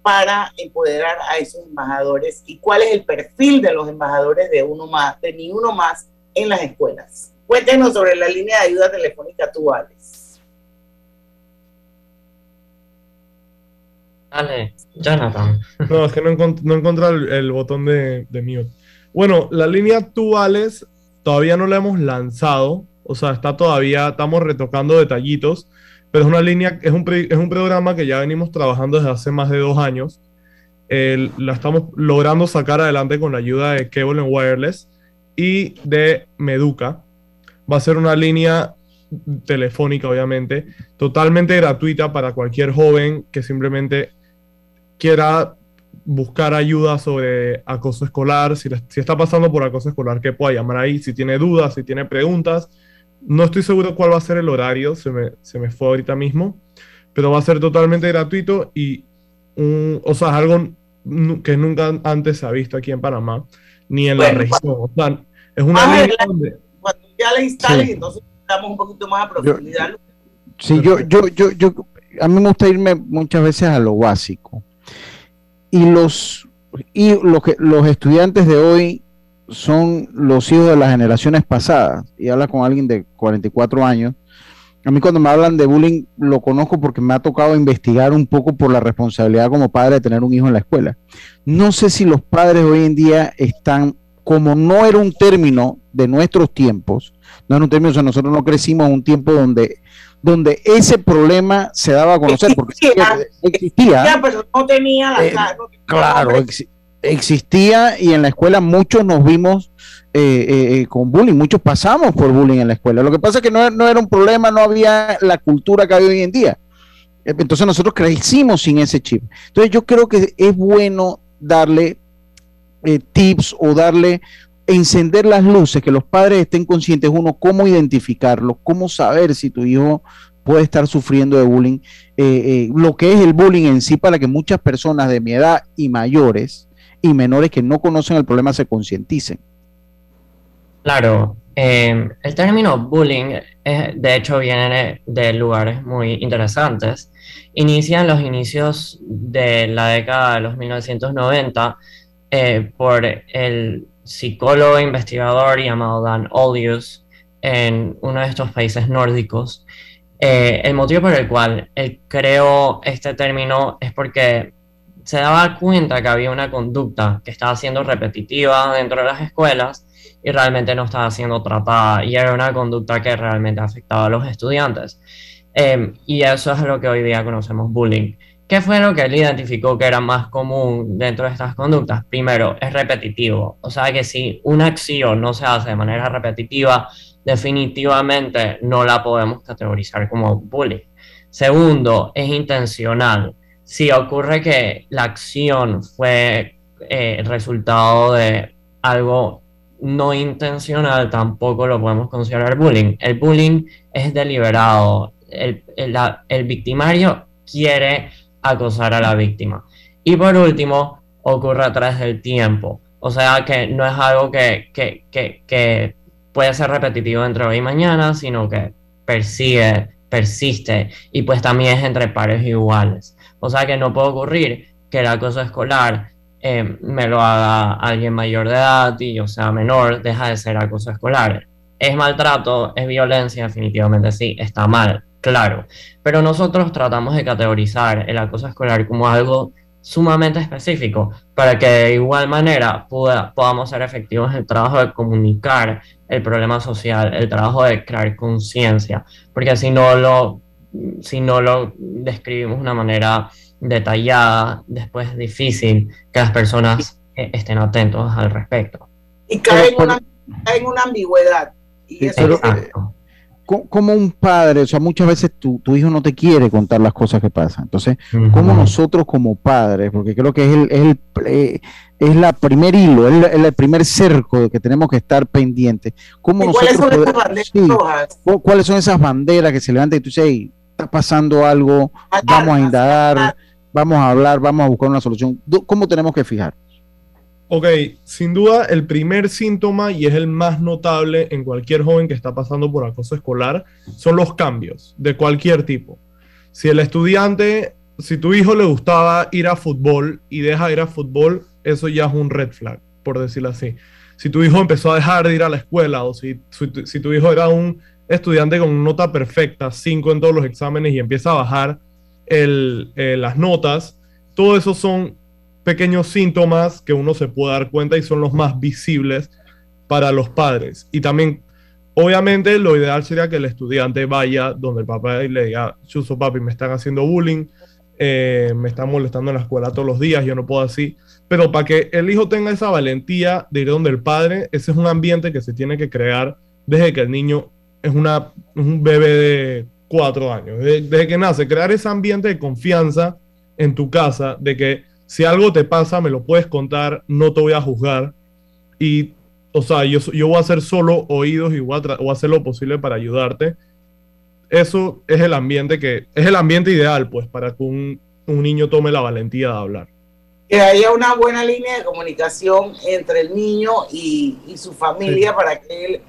Speaker 1: para empoderar a esos embajadores y cuál es el perfil de los embajadores de uno más, de ni uno más en las escuelas. Cuéntenos sobre la línea de ayuda telefónica actuales.
Speaker 14: Dale, Jonathan.
Speaker 15: No, es que no, encontré el, botón de, de mute. Bueno, la línea actuales todavía no la hemos lanzado, o sea, está todavía, estamos retocando detallitos, pero es una línea, es un, es un programa que ya venimos trabajando desde hace más de dos años. la estamos logrando sacar adelante con la ayuda de Cable and Wireless y de Meduca. Va a ser una línea telefónica, obviamente, totalmente gratuita para cualquier joven que simplemente quiera buscar ayuda sobre acoso escolar, si, si está pasando por acoso escolar, que pueda llamar ahí, si tiene dudas, si tiene preguntas, no estoy seguro cuál va a ser el horario, se me, se me fue ahorita mismo, pero va a ser totalmente gratuito y, o sea, es algo que nunca antes se ha visto aquí en Panamá, ni en la región. O sea, es una
Speaker 1: ah, donde... Cuando ya la instalen, entonces damos un poquito más a profundidad.
Speaker 3: sí, yo, yo, yo, yo, a mí me gusta irme muchas veces a lo básico. Y los, y lo que, los estudiantes de hoy son los hijos de las generaciones pasadas, y habla con alguien de 44 años, a mí cuando me hablan de bullying lo conozco porque me ha tocado investigar un poco por la responsabilidad como padre de tener un hijo en la escuela. No sé si los padres hoy en día están, como no era un término de nuestros tiempos, no era un término, o sea, nosotros no crecimos en un tiempo donde, donde ese problema se daba a conocer, porque existía,
Speaker 1: pero no tenía la,
Speaker 3: eh, Claro, existía y en la escuela muchos nos vimos eh, eh, eh, con bullying, muchos pasamos por bullying en la escuela. Lo que pasa es que no, era un problema, no había la cultura que hay hoy en día. Entonces nosotros crecimos sin ese chip. Entonces yo creo que es bueno darle tips o darle, encender las luces, que los padres estén conscientes, uno, cómo identificarlo, cómo saber si tu hijo puede estar sufriendo de bullying, lo que es el bullying en sí para que muchas personas de mi edad y mayores y menores que no conocen el problema se concienticen.
Speaker 14: Claro, em, el término bullying eh, de hecho viene de lugares muy interesantes. Inicia en los inicios de la década de los 1990 eh, por el psicólogo e investigador llamado Dan Olius en uno de estos países nórdicos. Eh, el motivo por el cual él creó este término es porque se daba cuenta que había una conducta que estaba siendo repetitiva dentro de las escuelas y realmente no estaba siendo tratada y era una conducta que realmente afectaba a los estudiantes. Em, y eso es lo que hoy día conocemos bullying. ¿Qué fue lo que él identificó que era más común dentro de estas conductas? Primero, es repetitivo. O sea que si una acción no se hace de manera repetitiva, definitivamente no la podemos categorizar como bullying. Segundo, es intencional si ocurre que la acción fue eh, resultado de algo no intencional, tampoco lo podemos considerar bullying. El bullying es deliberado. El, el, victimario quiere acosar a la víctima. Y por último, ocurre a través del tiempo. O sea que no es algo que, que, que, que puede ser repetitivo entre hoy y mañana, sino que persigue, persiste y pues también es entre pares iguales. O sea que no puede ocurrir que el acoso escolar eh, me lo haga alguien mayor de edad y yo sea menor, deja de ser acoso escolar. Es maltrato, es violencia, definitivamente sí, está mal, claro. Pero nosotros tratamos de categorizar el acoso escolar como algo sumamente específico para que de igual manera podamos ser efectivos en el trabajo de comunicar el problema social, el trabajo de crear conciencia, porque si no lo si no lo describimos de una manera detallada, después es difícil que las personas eh, estén atentos al respecto.
Speaker 1: Y cae en una, en una ambigüedad. Y eso
Speaker 3: eh, como un padre, o sea, muchas veces tu, tu, hijo no te quiere contar las cosas que pasan. Entonces, como nosotros como padres, porque creo que es el, es, el, eh, es la primer hilo, es el, primer cerco que tenemos que estar pendientes. ¿Cómo ¿Cuáles son esas banderas ¿Cuáles son esas banderas que se levantan y tú dices, está pasando algo, vamos a indagar, vamos a hablar, vamos a buscar una solución? ¿Cómo tenemos que fijar?
Speaker 15: Ok, sin duda el primer síntoma y es el más notable en cualquier joven que está pasando por acoso escolar son los cambios de cualquier tipo. Si el estudiante si tu hijo le gustaba ir a fútbol y deja de ir a fútbol, eso ya es un red flag, por decirlo así. Si tu hijo empezó a dejar de ir a la escuela o si, si tu hijo era un estudiante con nota perfecta, 5 en todos los exámenes y empieza a bajar eh, las notas, todo eso son pequeños síntomas que uno se puede dar cuenta y son los más visibles para los padres. Y también, obviamente, lo ideal sería que el estudiante vaya donde el papá y le diga, Chuso papi, me están haciendo bullying, eh, me están molestando en la escuela todos los días, yo no puedo así. Pero para que el hijo tenga esa valentía de ir donde el padre, ese es un ambiente que se tiene que crear desde que el niño es, una, un bebé de cuatro años, desde, que nace, crear ese ambiente de confianza en tu casa, de que si algo te pasa, me lo puedes contar, no te voy a juzgar. Y, o sea, yo, yo voy a hacer solo oídos y voy a, voy a hacer lo posible para ayudarte eso es el ambiente que es el ambiente ideal, pues, para que un, niño tome la valentía de hablar.
Speaker 1: Que haya una buena línea de comunicación entre el niño y, su familia para que él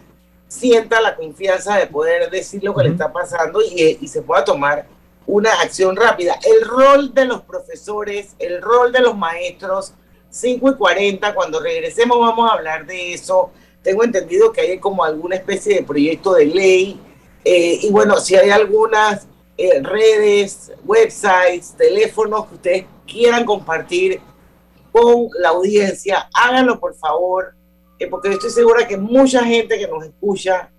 Speaker 1: sienta la confianza de poder decir lo que le está pasando y, y se pueda tomar una acción rápida. El rol de los profesores, el rol de los maestros, 5 y 40, cuando regresemos vamos a hablar de eso. Tengo entendido que hay como alguna especie de proyecto de ley eh, y bueno, si hay algunas eh, redes, websites, teléfonos que ustedes quieran compartir con la audiencia, háganlo por favor, eh, porque estoy segura que mucha gente que nos escucha,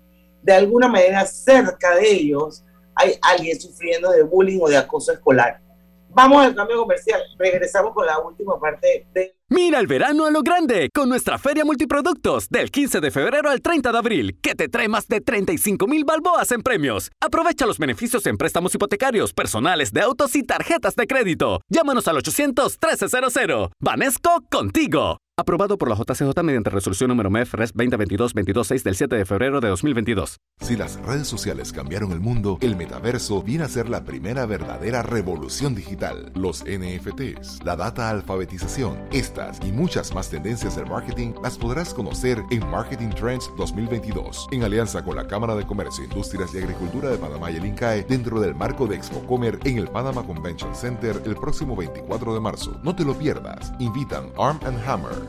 Speaker 1: de alguna manera cerca de ellos, hay alguien sufriendo de bullying o de acoso escolar. Vamos al cambio comercial. Regresamos con la última parte de...
Speaker 10: Mira el verano a lo grande con nuestra feria multiproductos del 15 de febrero al 30 de abril, que te trae más de 35 mil balboas en premios. Aprovecha los beneficios en préstamos hipotecarios, personales de autos y tarjetas de crédito. Llámanos al 800-1300. Vanesco contigo. Aprobado por la JCJ mediante resolución número MEF RES 2022-226 del 7 de febrero de 2022.
Speaker 6: Si las redes sociales cambiaron el mundo, el metaverso viene a ser la primera verdadera revolución digital. Los NFTs, la data alfabetización, estas y muchas más tendencias del marketing las podrás conocer en Marketing Trends 2022, en alianza con la Cámara de Comercio, Industrias y Agricultura de Panamá y el INCAE, dentro del marco de Expo Comer en el Panama Convention Center el próximo 24 de marzo. No te lo pierdas. Invitan Arm and Hammer,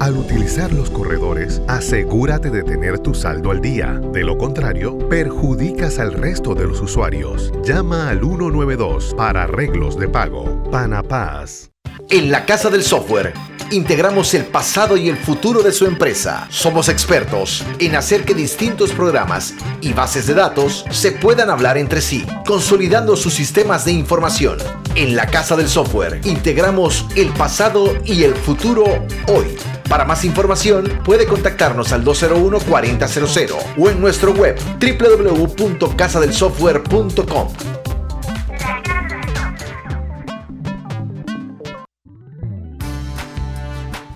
Speaker 25: Al utilizar los corredores, asegúrate de tener tu saldo al día. De lo contrario, perjudicas al resto de los usuarios. Llama al 192 para arreglos de pago. Panapaz.
Speaker 7: En la Casa del Software integramos el pasado y el futuro de su empresa. Somos expertos en hacer que distintos programas y bases de datos se puedan hablar entre sí, consolidando sus sistemas de información. En la Casa del Software integramos el pasado y el futuro hoy. Para más información puede contactarnos al 201-4000 o en nuestro web www.casadelsoftware.com.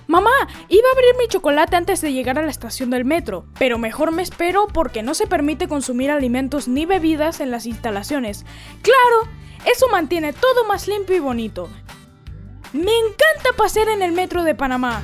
Speaker 9: Mamá, iba a abrir mi chocolate antes de llegar a la estación del metro, pero mejor me espero porque no se permite consumir alimentos ni bebidas en las instalaciones. Claro, eso mantiene todo más limpio y bonito. Me encanta pasear en el metro de Panamá.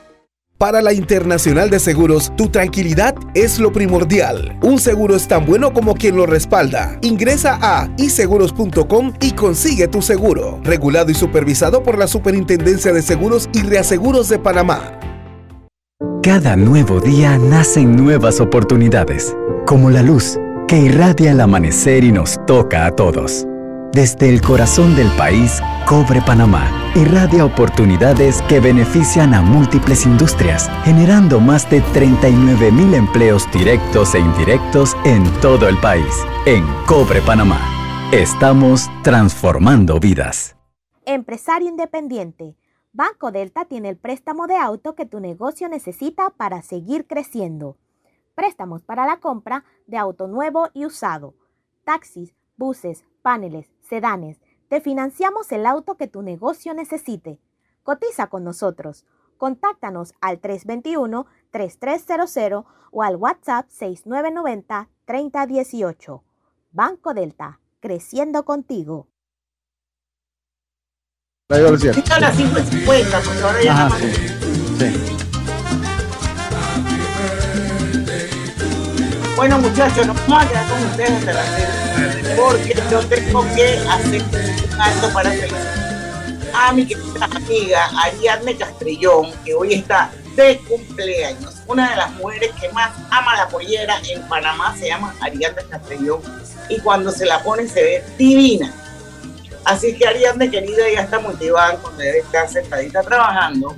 Speaker 7: Para la Internacional de Seguros, tu tranquilidad es lo primordial. Un seguro es tan bueno como quien lo respalda. Ingresa a iseguros.com y consigue tu seguro. Regulado y supervisado por la Superintendencia de Seguros y Reaseguros de Panamá.
Speaker 12: Cada nuevo día nacen nuevas oportunidades, como la luz que irradia el amanecer y nos toca a todos. Desde el corazón del país, Cobre Panamá irradia oportunidades que benefician a múltiples industrias, generando más de 39 mil empleos directos e indirectos en todo el país. En Cobre Panamá, estamos transformando vidas.
Speaker 16: Empresario independiente. Banco Delta tiene el préstamo de auto que tu negocio necesita para seguir creciendo. Préstamos para la compra de auto nuevo y usado, taxis, buses, paneles, sedanes. Te financiamos el auto que tu negocio necesite. Cotiza con nosotros. Contáctanos al 321-3300 o al WhatsApp 6990-3018. Banco Delta, creciendo contigo.
Speaker 1: Bueno, muchachos, nos vamos a quedar con ustedes hasta las 6 porque yo tengo que hacer un alto para felicitar a mi querida amiga Ariadne Castrellón, que hoy está de cumpleaños. Una de las mujeres que más ama la pollera en Panamá se llama Ariadne Castrellón y cuando se la pone se ve divina. Así que Ariadne, querida, ya está motivada cuando debe estar sentadita trabajando.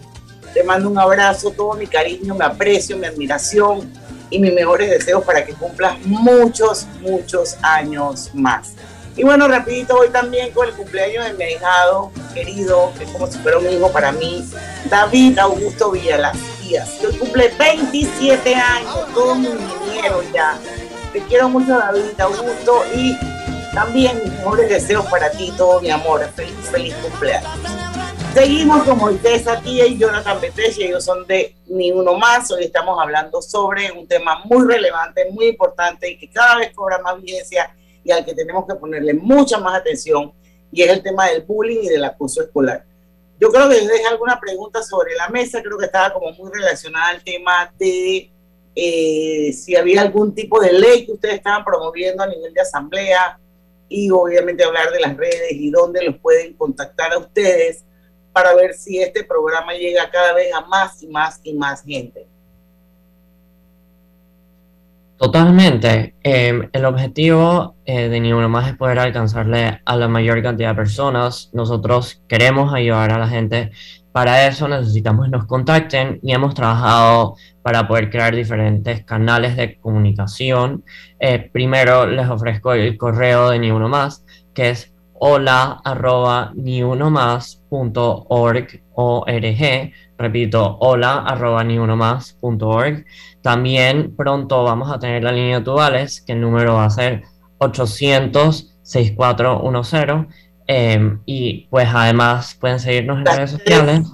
Speaker 1: Te mando un abrazo, todo mi cariño, mi aprecio, mi admiración y mis mejores deseos para que cumplas muchos, muchos años más. Y bueno, rapidito voy también con el cumpleaños de mi ahijado querido, que es como si fuera un hijo para mí, David Augusto Villalas Díaz, hoy cumple 27 años, todo mi niñero ya. Te quiero mucho, David Augusto, y también mis mejores deseos para ti, todo mi amor. Feliz, feliz cumpleaños. Seguimos con Moisés aquí y Jonathan Beteschi, ellos son de Ni Uno Más. Hoy estamos hablando sobre un tema muy relevante, muy importante y que cada vez cobra más vigencia y al que tenemos que ponerle mucha más atención y es el tema del bullying y del acoso escolar. Yo creo que dejé alguna pregunta sobre la mesa, creo que estaba como muy relacionada al tema de eh, si había algún tipo de ley que ustedes estaban promoviendo a nivel de asamblea y obviamente hablar de las redes y dónde los pueden contactar a ustedes para ver si este programa llega cada vez a más y más y más gente.
Speaker 14: Totalmente. Em, el objetivo eh, de Más es poder alcanzarle a la mayor cantidad de personas. Nosotros queremos ayudar a la gente. Para eso necesitamos que nos contacten y hemos trabajado para poder crear diferentes canales de comunicación. Eh, primero les ofrezco el correo de Ni Uno Más, que es hola arroba ni uno más punto org, repito, hola arroba ni uno más punto org. También pronto vamos a tener la línea de tubales, que el número va a ser 800-6410. Em, y pues además pueden seguirnos en redes sociales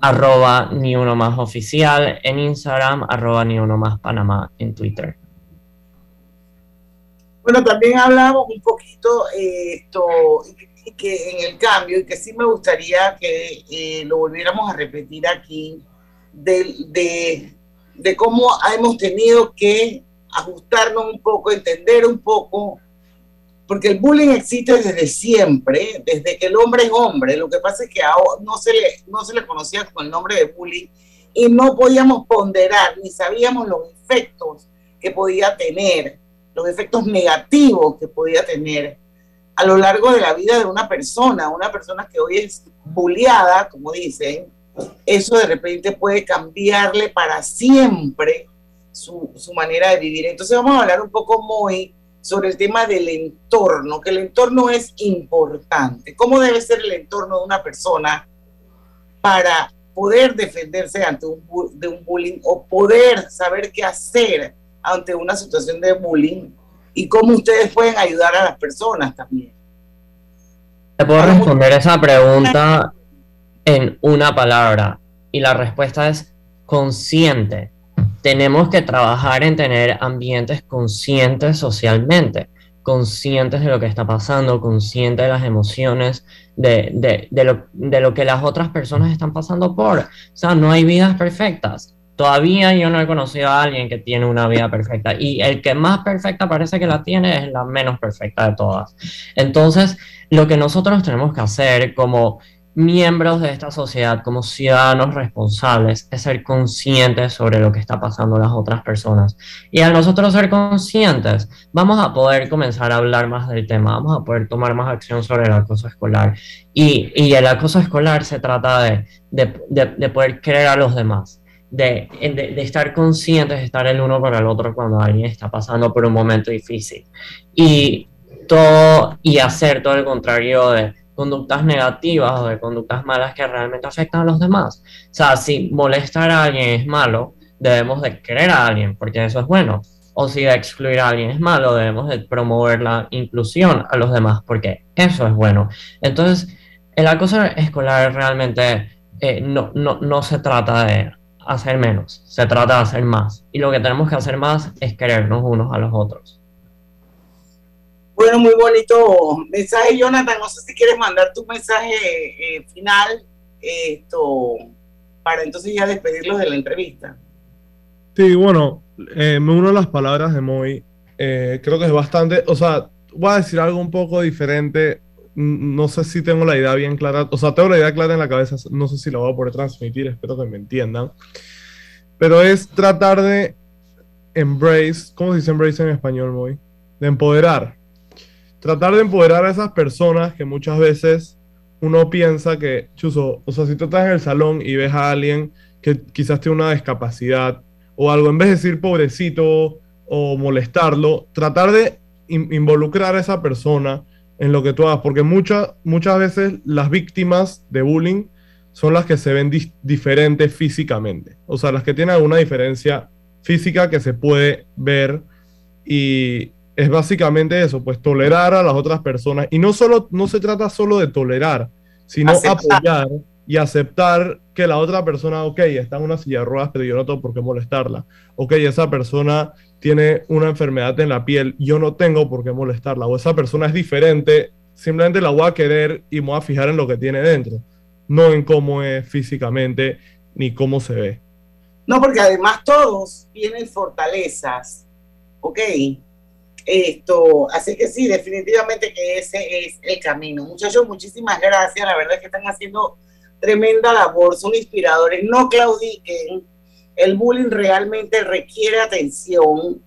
Speaker 14: arroba ni uno más oficial en Instagram, arroba ni uno más Panamá en Twitter.
Speaker 1: Bueno, también hablamos un poquito eh, esto, y que en el cambio, y que sí me gustaría que eh, lo volviéramos a repetir aquí, de, de, cómo hemos tenido que ajustarnos un poco, entender un poco, porque el bullying existe desde siempre, desde que el hombre es hombre. Lo que pasa es que ahora no se le, no se le conocía con el nombre de bullying y no podíamos ponderar ni sabíamos los efectos que podía tener, los efectos negativos que podía tener a lo largo de la vida de una persona, una persona que hoy es bulliada, como dicen, eso de repente puede cambiarle para siempre su, su manera de vivir. Entonces vamos a hablar un poco muy sobre el tema del entorno, que el entorno es importante. ¿Cómo debe ser el entorno de una persona para poder defenderse ante un, de un bullying o poder saber qué hacer ante una situación de bullying y cómo ustedes pueden ayudar a las personas también.
Speaker 14: Te puedo responder esa pregunta en una palabra y la respuesta es consciente. Tenemos que trabajar en tener ambientes conscientes socialmente, conscientes de lo que está pasando, conscientes de las emociones, de, lo, de lo que las otras personas están pasando por. O sea, no hay vidas perfectas Todavía yo no he conocido a alguien que tiene una vida perfecta y el que más perfecta parece que la tiene es la menos perfecta de todas. Entonces, lo que nosotros tenemos que hacer como miembros de esta sociedad, como ciudadanos responsables, es ser conscientes sobre lo que está pasando las otras personas. Y al nosotros ser conscientes, vamos a poder comenzar a hablar más del tema, vamos a poder tomar más acción sobre el acoso escolar. Y, y el acoso escolar se trata de, de, de, de poder creer a los demás de, de, estar conscientes de estar el uno para el otro cuando alguien está pasando por un momento difícil. Y, todo, y hacer todo el contrario de conductas negativas o de conductas malas que realmente afectan a los demás. O sea, si molestar a alguien es malo, debemos de querer a alguien, porque eso es bueno. O si excluir a alguien es malo, debemos de promover la inclusión a los demás, porque eso es bueno. Entonces, el acoso escolar realmente eh, no, no, no se trata de hacer menos, se trata de hacer más. Y lo que tenemos que hacer más es querernos unos a los otros.
Speaker 1: Bueno, muy bonito mensaje, Jonathan. No sé si quieres mandar tu mensaje eh, final esto, para entonces ya despedirlos de la entrevista.
Speaker 15: Sí, bueno, eh, me uno a las palabras de Moy. Eh, creo que es bastante, o sea, voy a decir algo un poco diferente no sé si tengo la idea bien clara, o sea, tengo la idea clara en la cabeza, no sé si la voy a poder transmitir, espero que me entiendan, pero es tratar de embrace, ¿cómo se dice embrace en español, Moy? De empoderar. Tratar de empoderar a esas personas que muchas veces uno piensa que, chuso, o sea, si tú estás en el salón y ves a alguien que quizás tiene una discapacidad o algo, en vez de decir pobrecito o molestarlo, tratar de involucrar a esa persona en lo que tú hagas, porque muchas muchas veces las víctimas de bullying son las que se ven diferentes físicamente, o sea, las que tienen alguna diferencia física que se puede ver y es básicamente eso, pues tolerar a las otras personas. Y no solo no se trata solo de tolerar, sino apoyar y aceptar que la otra persona, ok, está en una silla de ruedas, pero yo no tengo por qué molestarla. Ok, esa persona tiene una enfermedad en la piel, yo no tengo por qué molestarla. O esa persona es diferente, simplemente la voy a querer y me voy a fijar en lo que tiene dentro, no en cómo es físicamente ni cómo se ve.
Speaker 1: No, porque además todos tienen fortalezas, ¿ok? Esto, así que sí, definitivamente que ese es el camino. Muchachos, muchísimas gracias. La verdad es que están haciendo tremenda labor, son inspiradores. No claudiquen. El bullying realmente requiere atención,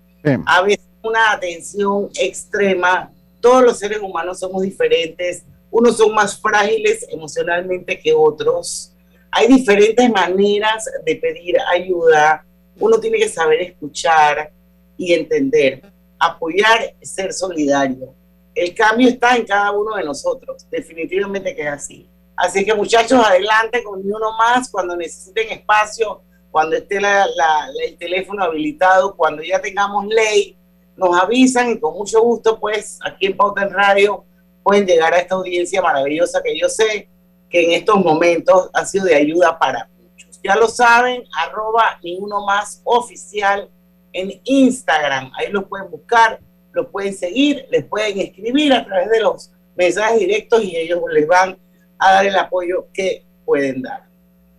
Speaker 1: a veces una atención extrema. Todos los seres humanos somos diferentes. Unos son más frágiles emocionalmente que otros. Hay diferentes maneras de pedir ayuda. Uno tiene que saber escuchar y entender, apoyar, ser solidario. El cambio está en cada uno de nosotros. Definitivamente que es así. Así que muchachos, adelante con uno más cuando necesiten espacio, cuando esté el teléfono habilitado, cuando ya tengamos ley, nos avisan y con mucho gusto, pues aquí en Pauta en Radio pueden llegar a esta audiencia maravillosa que yo sé que en estos momentos ha sido de ayuda para muchos. Ya lo saben, arroba ni uno más oficial en Instagram. Ahí lo pueden buscar, lo pueden seguir, les pueden escribir a través de los mensajes directos y ellos les van a dar el apoyo que pueden dar.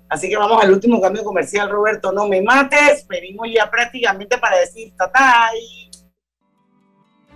Speaker 1: Así que vamos al último cambio comercial, Roberto. No me mates. Venimos ya prácticamente para decir tatay.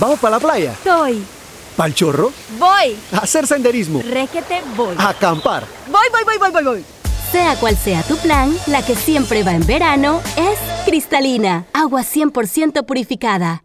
Speaker 7: ¿Vamos para la playa?
Speaker 20: Soy.
Speaker 7: ¿Pal chorro?
Speaker 20: Voy.
Speaker 7: A hacer senderismo.
Speaker 20: Requete, voy.
Speaker 7: A acampar.
Speaker 20: Voy, voy, voy, voy, voy, voy. Sea cual sea tu plan, la que siempre va en verano es cristalina, agua 100% purificada.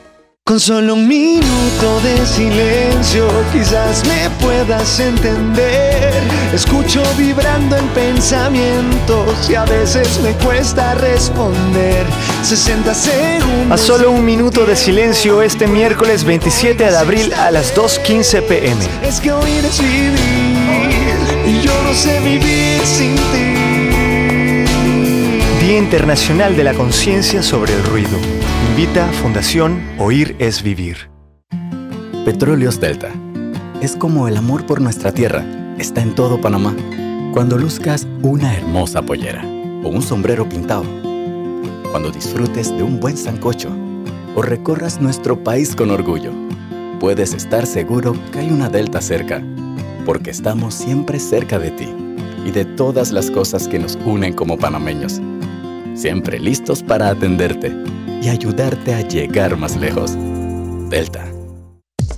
Speaker 26: Con solo un minuto de silencio quizás me puedas entender. Escucho vibrando en pensamientos y a veces me cuesta responder. 60 segundos.
Speaker 27: A solo un minuto de silencio este miércoles 27 de abril a las 2.15 pm.
Speaker 26: Es que oír es vivir y yo no sé vivir sin ti.
Speaker 27: Internacional de la Conciencia sobre el Ruido. Invita Fundación Oír es Vivir.
Speaker 12: Petróleos Delta. Es como el amor por nuestra tierra. Está en todo Panamá. Cuando luzcas una hermosa pollera o un sombrero pintado. Cuando disfrutes de un buen sancocho o recorras nuestro país con orgullo. Puedes estar seguro que hay una Delta cerca, porque estamos siempre cerca de ti y de todas las cosas que nos unen como panameños. Siempre listos para atenderte y ayudarte a llegar más lejos. Delta.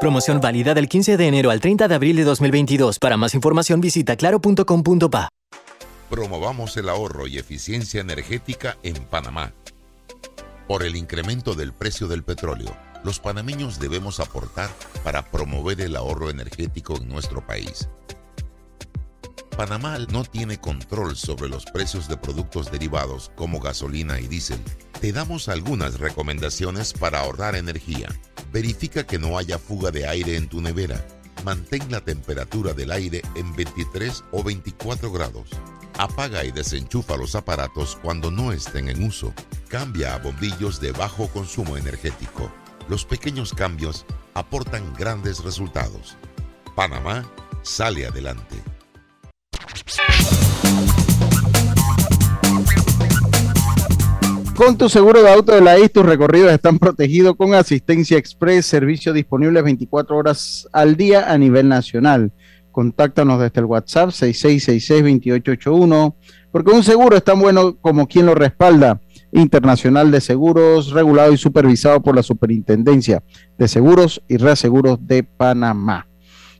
Speaker 10: Promoción válida del 15 de enero al 30 de abril de 2022. Para más información visita claro.com.pa.
Speaker 21: Promovamos el ahorro y eficiencia energética en Panamá. Por el incremento del precio del petróleo, los panameños debemos aportar para promover el ahorro energético en nuestro país. Panamá no tiene control sobre los precios de productos derivados como gasolina y diésel. Te damos algunas recomendaciones para ahorrar energía. Verifica que no haya fuga de aire en tu nevera. Mantén la temperatura del aire en 23 o 24 grados. Apaga y desenchufa los aparatos cuando no estén en uso. Cambia a bombillos de bajo consumo energético. Los pequeños cambios aportan grandes resultados. Panamá sale adelante.
Speaker 3: Con tu seguro de auto de la IS, tus recorridos están protegidos con asistencia express, servicio disponible 24 horas al día a nivel nacional. Contáctanos desde el WhatsApp 6666-2881, porque un seguro es tan bueno como quien lo respalda. Internacional de Seguros, regulado y supervisado por la Superintendencia de Seguros y Reaseguros de Panamá.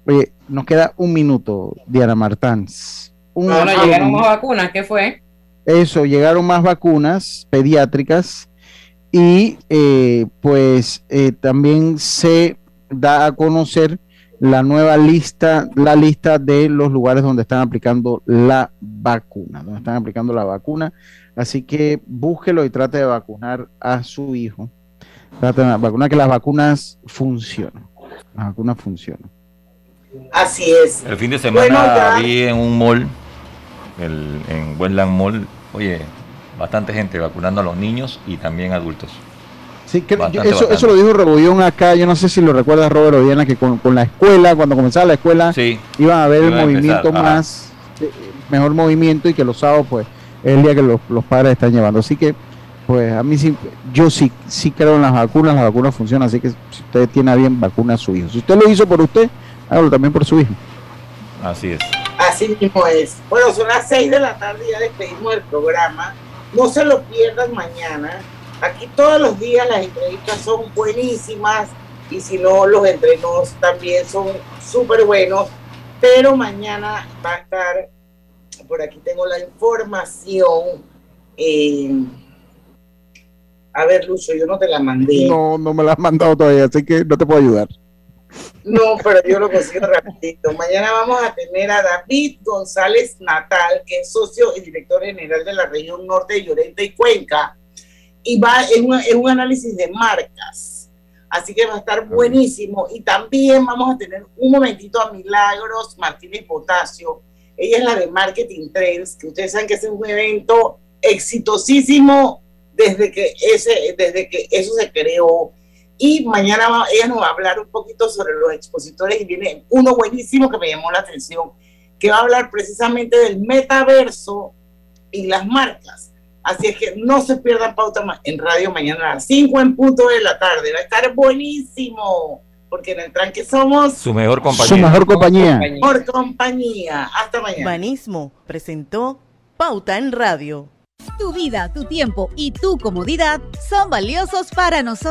Speaker 3: Oye, nos queda un minuto, Diana Martans.
Speaker 28: bueno, llegaron más vacunas, ¿qué fue?
Speaker 3: Eso, llegaron más vacunas pediátricas y eh, pues eh, también se da a conocer la nueva lista, la lista de los lugares donde están aplicando la vacuna, donde están aplicando la vacuna. Así que búsquelo y trate de vacunar a su hijo. Trate de vacunar que las vacunas funcionan. Las vacunas funcionan.
Speaker 1: Así es.
Speaker 29: El fin de semana vi en un mall, el, en Westland Mall, oye, bastante gente vacunando a los niños y también adultos.
Speaker 3: Sí, eso, eso lo dijo Rebollón acá, yo no sé si lo recuerda Robert Odiana, que con, la escuela, cuando comenzaba la escuela, iban a ver el movimiento más, eh, mejor movimiento y que los sábados, pues, es el día que los, padres están llevando. Así que, pues, a mí sí, yo sí, sí creo en las vacunas, las vacunas funcionan, así que si usted tiene a bien, vacuna a su hijo. Si usted lo hizo por usted, hágalo también por su hijo.
Speaker 29: Así es.
Speaker 1: Así mismo es. Bueno, son las 6 de la tarde, ya despedimos el programa. No se lo pierdan mañana Aquí todos los días las entrevistas son buenísimas y si no, los entrenos también son súper buenos. Pero mañana va a estar, por aquí tengo la información. Eh, a ver, Lucho, yo no te la mandé.
Speaker 3: No, no me la has mandado todavía, así que no te puedo ayudar.
Speaker 1: No, pero yo lo consigo rapidito. Mañana vamos a tener a David González Natal, que es socio y director general de la región norte de Llorente y Cuenca y va en, un análisis de marcas. Así que va a estar buenísimo. Y también vamos a tener un momentito a Milagros Martínez Potasio. Ella es la de Marketing Trends, que ustedes saben que es un evento exitosísimo desde que, ese, desde que eso se creó. Y mañana ella nos va a hablar un poquito sobre los expositores y viene uno buenísimo que me llamó la atención, que va a hablar precisamente del metaverso y las marcas. Así es que no se pierdan pauta en radio mañana a las 5 en punto de la tarde. Va a estar buenísimo. Porque en el tranque somos
Speaker 29: su mejor compañía.
Speaker 3: Su mejor compañía.
Speaker 1: Mejor compañía. Hasta mañana.
Speaker 30: Banismo presentó Pauta en Radio.
Speaker 31: Tu vida, tu tiempo y tu comodidad son valiosos para nosotros.